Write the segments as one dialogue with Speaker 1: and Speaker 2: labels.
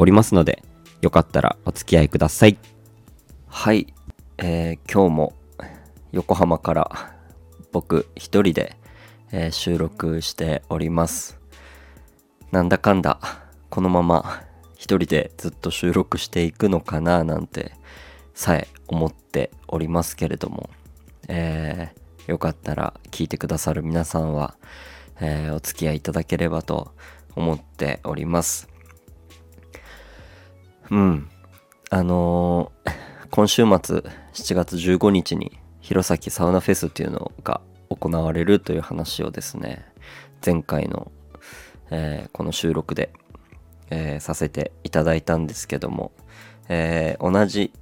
Speaker 1: おりますので、よかったらお付き合いください。はい、えー今日も横浜から僕一人で、えー収録しております。なんだかんだ、このまま一人でずっと収録していくのかななんてさえ思っておりますけれども、えーよかったら聞いてくださる皆さんは、えーお付き合いいただければと思っております。うん。あのー 今週末7月15日に弘前サウナフェスっていうのが行われるという話をですね、前回の、えーこの収録で、えーさせていただいたんですけども、えー同じ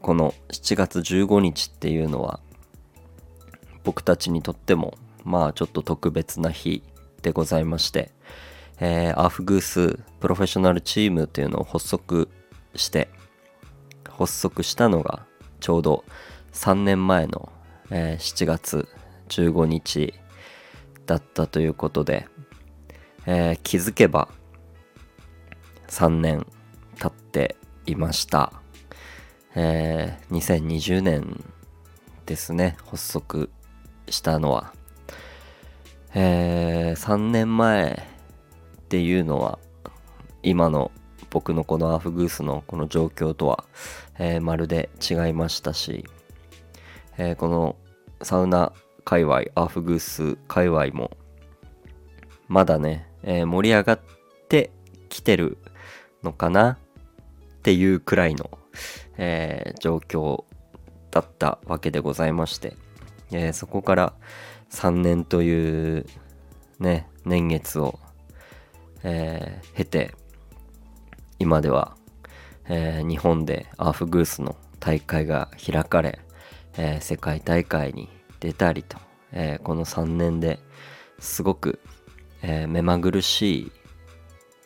Speaker 1: この7月15日っていうのは僕たちにとってもまあちょっと特別な日でございまして、えーアフグースプロフェッショナルチームというのを発足して発足したのがちょうど3年前の、えー7月15日だったということで、えー気づけば3年経っていました、えー2020年ですね発足したのは、えー3年前っていうのは今の僕のこのアフグースのこの状況とは、えーまるで違いましたし、えーこのサウナ界隈アフグース界隈もまだね、えー盛り上がってきてるのかなっていうくらいの、え状況だったわけでございまして、えそこから3年というね年月を、えー経て今では、えー日本でアーフグースの大会が開かれ、えー世界大会に出たりと、えこの3年ですごく、え目まぐるしい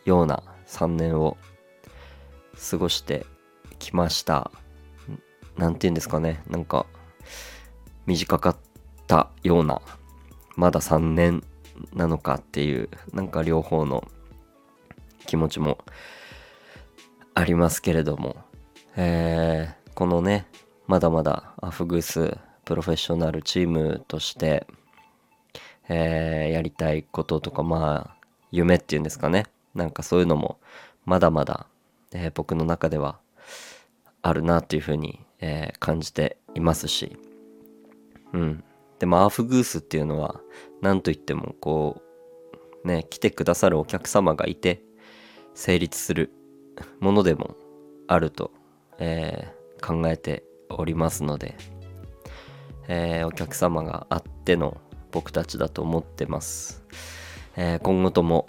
Speaker 1: ような3年を過ごしてきました。んなんて言うんですかね、なんか短かったような、まだ3年なのかっていう、なんか両方の気持ちもありますけれども、えーこのねまだまだアフグースプロフェッショナルチームとして、えーやりたいこととかまあ夢っていうんですかね。なんかそういうのもまだまだ、えー僕の中ではあるなというふうに、えー感じていますし。うん。でもアーフグースっていうのは何と言ってもこうね来てくださるお客様がいて成立するものでもあると、えー考えておりますので、えーお客様があっての僕たちだと思ってます、えー今後とも、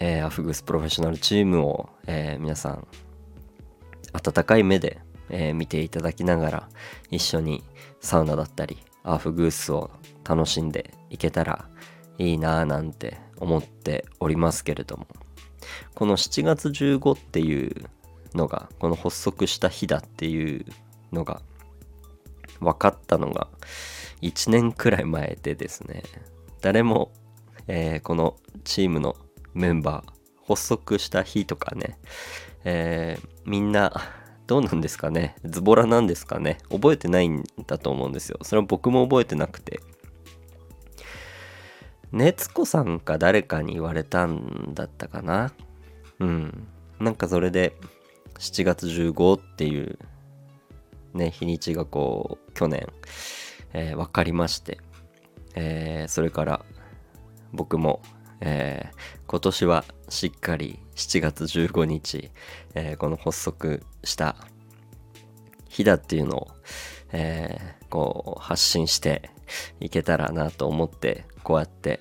Speaker 1: えーアフグースプロフェッショナルチームを、えー皆さん温かい目で、えー見ていただきながら一緒にサウナだったりアフグースを楽しんでいけたらいいなぁなんて思っておりますけれども。この7月15っていうのがこの発足した日だっていうのが分かったのが1年くらい前でですね。誰も、えーこのチームのメンバー発足した日とかね、えーみんなどうなんですかね？ズボラなんですかね？覚えてないんだと思うんですよ。それは僕も覚えてなくて。熱子さんか誰かに言われたんだったかな？うん。なんかそれで7月15っていうね日にちがこう去年、えー分かりまして、えーそれから僕も、えー今年はしっかり7月15日、えーこの発足した日だっていうのを、えーこう発信していけたらなと思ってこうやって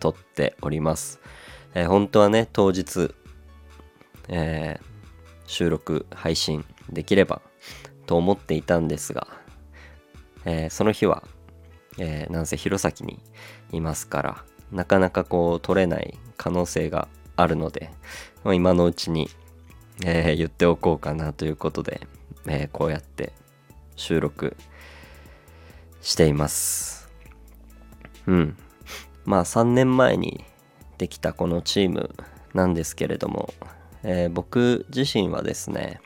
Speaker 1: 撮っております、えー本当はね当日、えー収録配信できればと思っていたんですが、えー、その日は、え、なんせ弘前にいますからなかなかこう取れない可能性があるので、今のうちに、え、言っておこうかなということで、えこうやって収録しています。うん。まあ3年前にできたこのチームなんですけれども、えー、僕自身はですね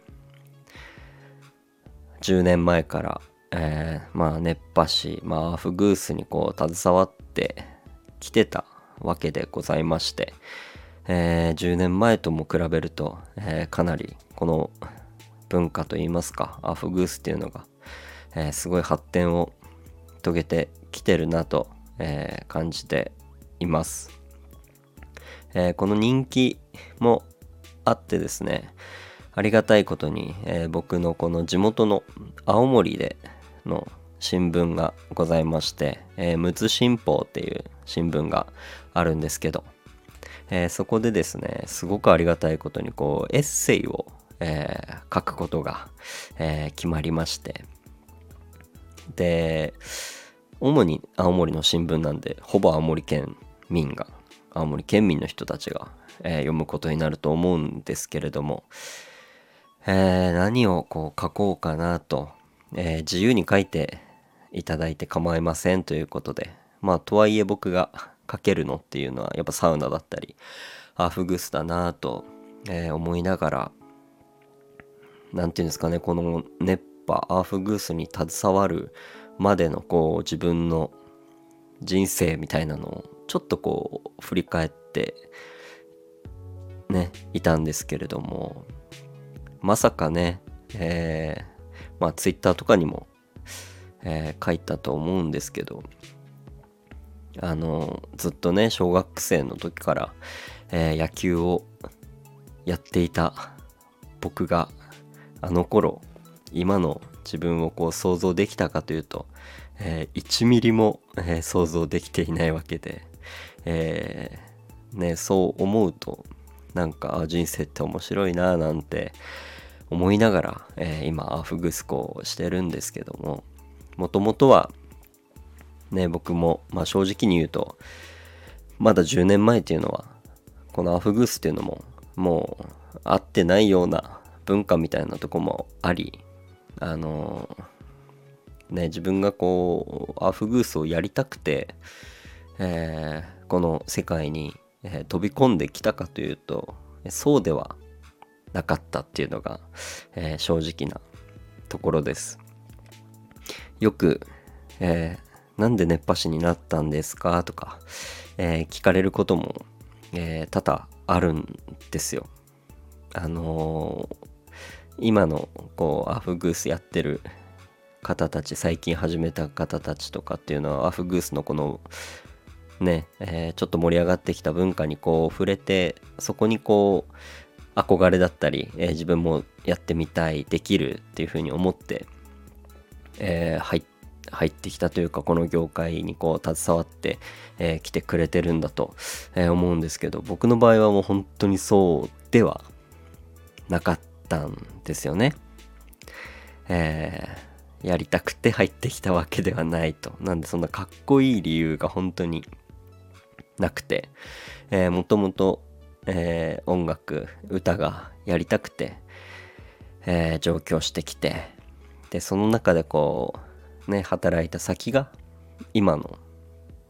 Speaker 1: 10年前から、えー、まあ熱波師、まあ、アフグースにこう携わってきてたわけでございまして、えー、10年前とも比べると、えー、かなりこの文化といいますかアフグースっていうのが、え、すごい発展を遂げてきてるなと、え感じています、えこの人気もあってですねありがたいことに、え僕のこの地元の青森での新聞がございまして、えー、陸奥新報っていう新聞があるんですけど、えー、そこでですね、すごくありがたいことにこうエッセイを、えー、書くことが、え決まりまして、で、主に青森の新聞なんで、ほぼ青森県民が、青森県民の人たちが、え読むことになると思うんですけれども、え何をこう書こうかなと、え自由に書いていただいて構いませんということでまあとはいえ僕がかけるのっていうのはやっぱサウナだったりアーフグスだなと、え、思いながら何て言うんですかねこの熱波アフグースに携わるまでのこう自分の人生みたいなのをちょっとこう振り返ってねいたんですけれどもまさかねえー、まあツイッターとかにもえー、書いたと思うんですけどあのずっとね小学生の時から、えー、野球をやっていた僕があの頃今の自分をこう想像できたかというと、えー、1ミリも、えー、想像できていないわけで、えー、ね、そう思うとなんか人生って面白いななんて思いながら、え今アフグスコをしてるんですけどももともとはね僕も、まあ、正直に言うとまだ10年前っていうのはこのアフグースっていうのももう合ってないような文化みたいなとこもありあのね自分がこうアフグースをやりたくて、えー、この世界に、えー、飛び込んできたかというとそうではなかったっていうのが、えー、正直なところです。よく、えー、なんで熱波師になったんですかとか、えー、聞かれることも、えー、多々あるんですよ。あのー、今のこうアフグースやってる方たち最近始めた方たちとかっていうのはアフグースのこのね、えー、ちょっと盛り上がってきた文化にこう触れてそこにこう憧れだったり、えー、自分もやってみたいできるっていうふうに思ってえー、入入ってきたというかこの業界にこう携わってき、えー、てくれてるんだと、えー、思うんですけど僕の場合はもう本当にそうではなかったんですよね。えー、やりたくて入ってきたわけではないと。なんでそんなかっこいい理由が本当になくて、えー、もともと、えー、音楽歌がやりたくて、えー、上京してきてでその中でこうね働いた先が今の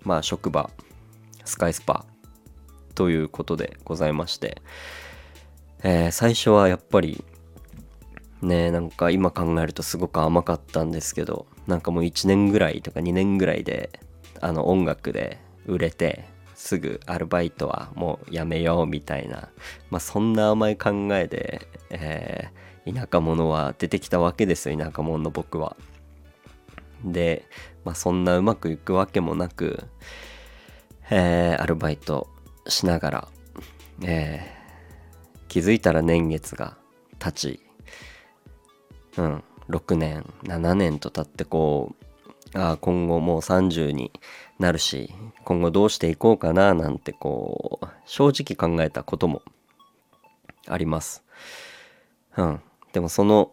Speaker 1: まあ職場スカイスパということでございまして、えー、最初はやっぱりねなんか今考えるとすごく甘かったんですけどなんかもう1年ぐらいとか2年ぐらいであの音楽で売れてすぐアルバイトはもうやめようみたいな、まあ、そんな甘い考えで、えー田舎者は出てきたわけですよ田舎者の僕は。で、まあ、そんなうまくいくわけもなく、えー、アルバイトしながら、えー、気づいたら年月が経ち、うん、6年7年と経ってこうああ今後もう30になるし今後どうしていこうかななんてこう正直考えたこともあります。うんでもその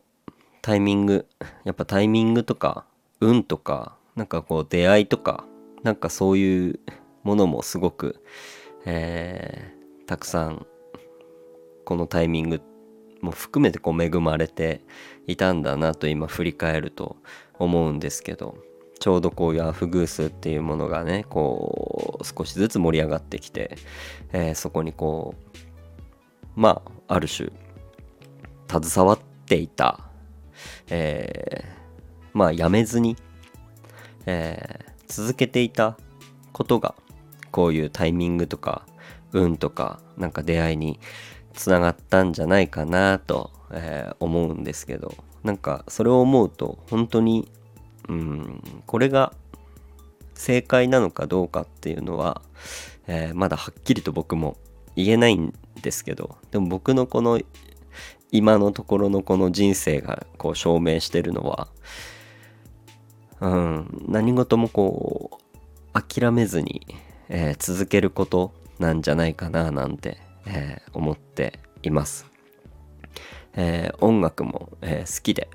Speaker 1: タイミングやっぱタイミングとか運とかなんかこう出会いとかなんかそういうものもすごく、えー、たくさんこのタイミングも含めてこう恵まれていたんだなと今振り返ると思うんですけどちょうどこういうアフグースっていうものがねこう少しずつ盛り上がってきて、えー、そこにこうまあある種携わっていた、えー、まあやめずに、えー、続けていたことがこういうタイミングとか運とかなんか出会いにつながったんじゃないかなと、えー、思うんですけど。なんかそれを思うと本当にうんこれが正解なのかどうかっていうのは、えー、まだはっきりと僕も言えないんですけど。でも僕のこの今のところのこの人生がこう証明してるのは、うん、何事もこう諦めずに、えー、続けることなんじゃないかななんてえー、思っています。えー、音楽も、えー、好きで、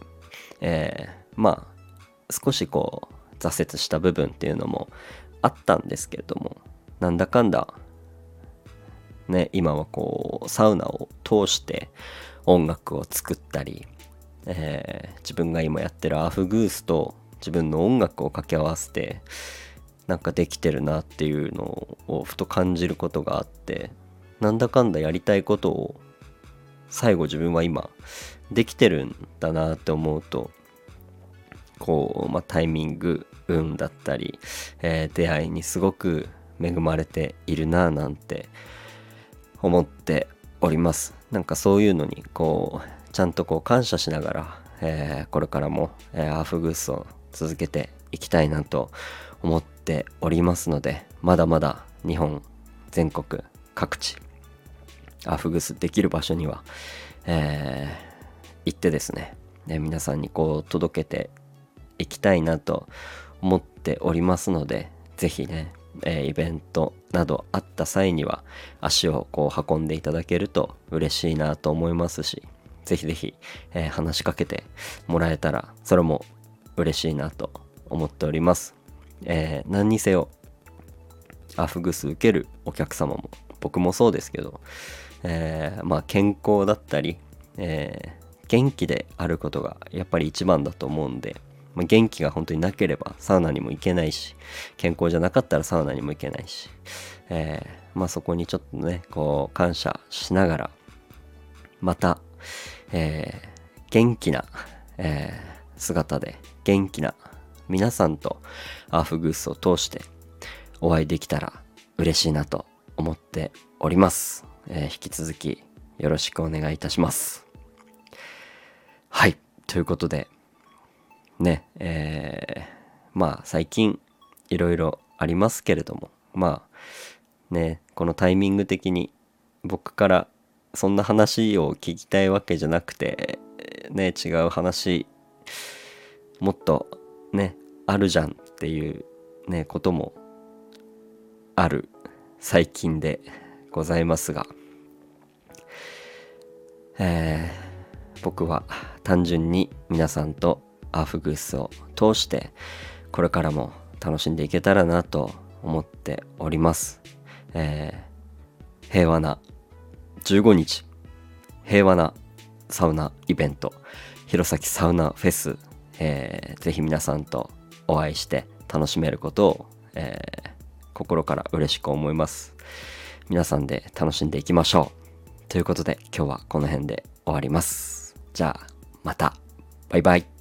Speaker 1: えまあ少しこう挫折した部分っていうのもあったんですけれどもなんだかんだね今はこうサウナを通して音楽を作ったり、え自分が今やってるアフグースと自分の音楽を掛け合わせてなんかできてるなっていうのをふと感じることがあってなんだかんだやりたいことを最後自分は今できてるんだなって思うとこう、まあ、タイミング運だったり、えー、出会いにすごく恵まれているななんて思っております。なんかそういうのにこうちゃんとこう感謝しながら、えー、これからも、えー、アーフグースを続けていきたいなと思っておりますのでまだまだ日本全国各地アフグスできる場所には、えー、行ってですねね皆さんにこう届けていきたいなと思っておりますので是非ね、えー、イベントなどあった際には足をこう運んでいただけると嬉しいなと思いますし是非是非、え、話しかけてもらえたらそれも嬉しいなと思っております、えー、何にせよアフグス受けるお客様も僕もそうですけどえー、まあ、健康だったり、えー、元気であることがやっぱり一番だと思うんで、まあ、元気が本当になければサウナにも行けないし健康じゃなかったらサウナにも行けないし、えー、まあ、そこにちょっとねこう感謝しながらまた、え元気な、え姿で元気な皆さんとアーフグースを通してお会いできたら嬉しいなと思っております。えー、引き続きよろしくお願いいたします。はい。ということで、ね、えー、まあ最近いろいろありますけれども、まあね、このタイミング的に僕からそんな話を聞きたいわけじゃなくて、ね、違う話、もっとね、あるじゃんっていうね、こともある最近でございますが、えー、僕は単純に皆さんとアーフグースを通してこれからも楽しんでいけたらなと思っております、えー、平和な15日平和なサウナイベント弘前サウナフェス、えー、ぜひ皆さんとお会いして楽しめることを、えー、心から嬉しく思います。皆さんで楽しんでいきましょう。ということで今日はこの辺で終わります。じゃあまた。バイバイ。